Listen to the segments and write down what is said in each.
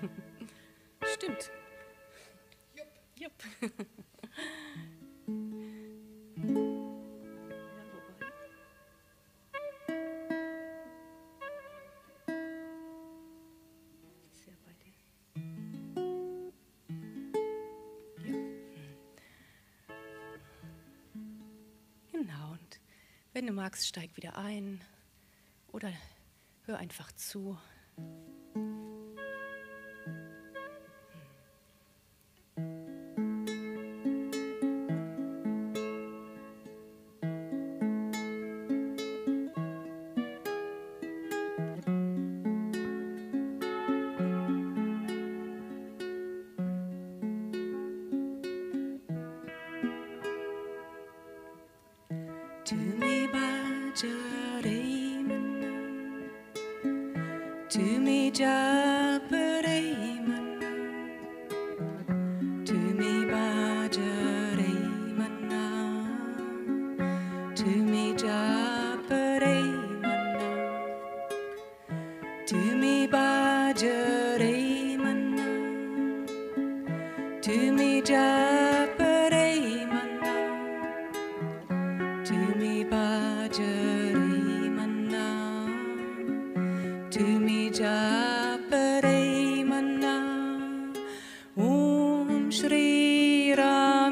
Stimmt. Jupp. Jupp. Genau, und wenn du magst, steig wieder ein oder hör einfach zu. me bacarayım Tümü caparayım Tümü bacarayım Tümü caparayım Tümü bacarayım Tümü caparayım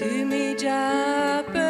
To me, Japan.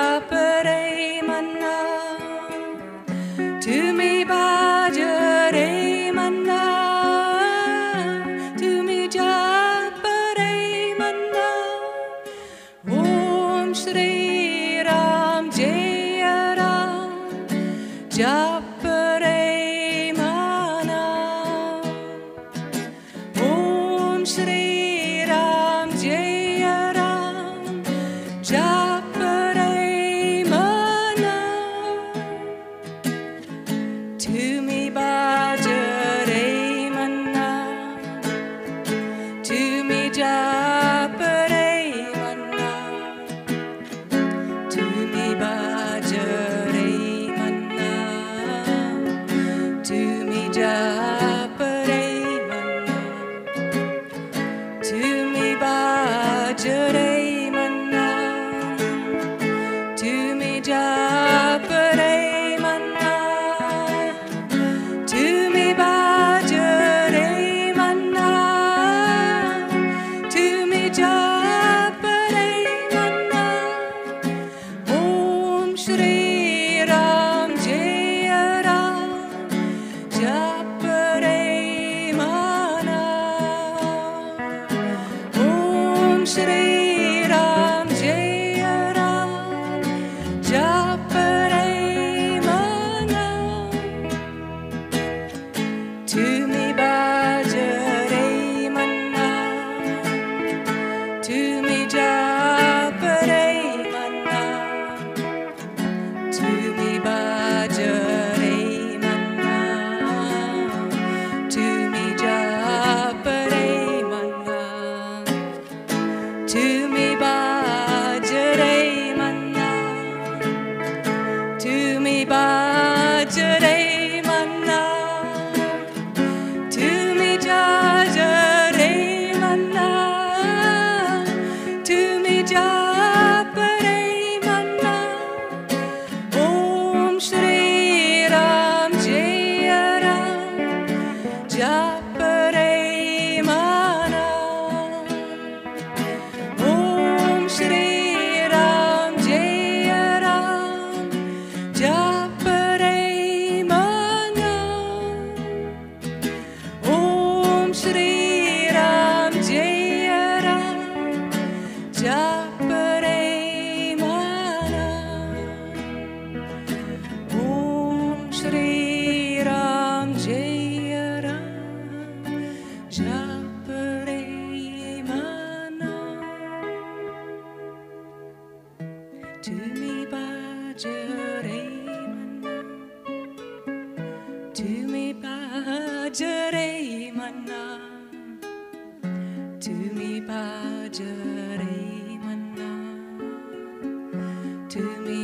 Yeah. Ram Japare Mana Tumi Bajare